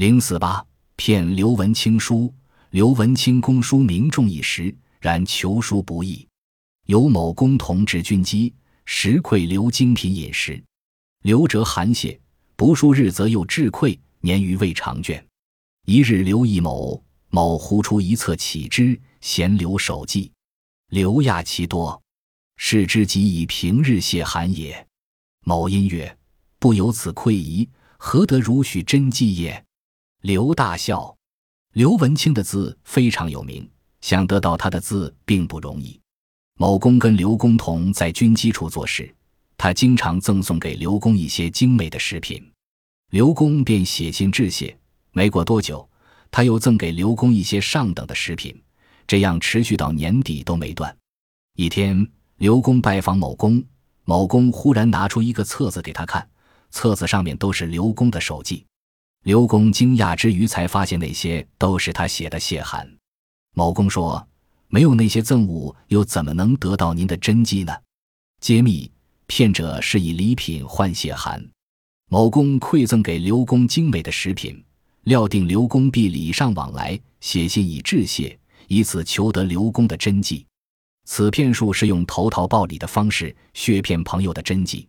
零四八骗刘文清书，刘文清公书名重一时，然求书不易。有某公同治军机，实馈刘精品饮食。刘哲寒谢，不数日则又至馈，年余未尝倦。一日，刘义某某呼出一册启之，闲刘手记。刘亚其多，视之即以平日谢寒也。某因曰：“不由此愧疑，何得如许真迹也？”刘大笑。刘文清的字非常有名，想得到他的字并不容易。某公跟刘公同在军机处做事，他经常赠送给刘公一些精美的食品，刘公便写信致谢。没过多久，他又赠给刘公一些上等的食品，这样持续到年底都没断。一天，刘公拜访某公，某公忽然拿出一个册子给他看，册子上面都是刘公的手迹。刘公惊讶之余，才发现那些都是他写的谢函。某公说。没有那些赠物，又怎么能得到您的真迹呢？揭秘：骗者是以礼品换谢函。某公馈赠给刘公精美的食品，料定刘公必礼尚往来，写信以致谢，以此求得刘公的真迹。此骗术是用投桃报李的方式削骗朋友的真迹。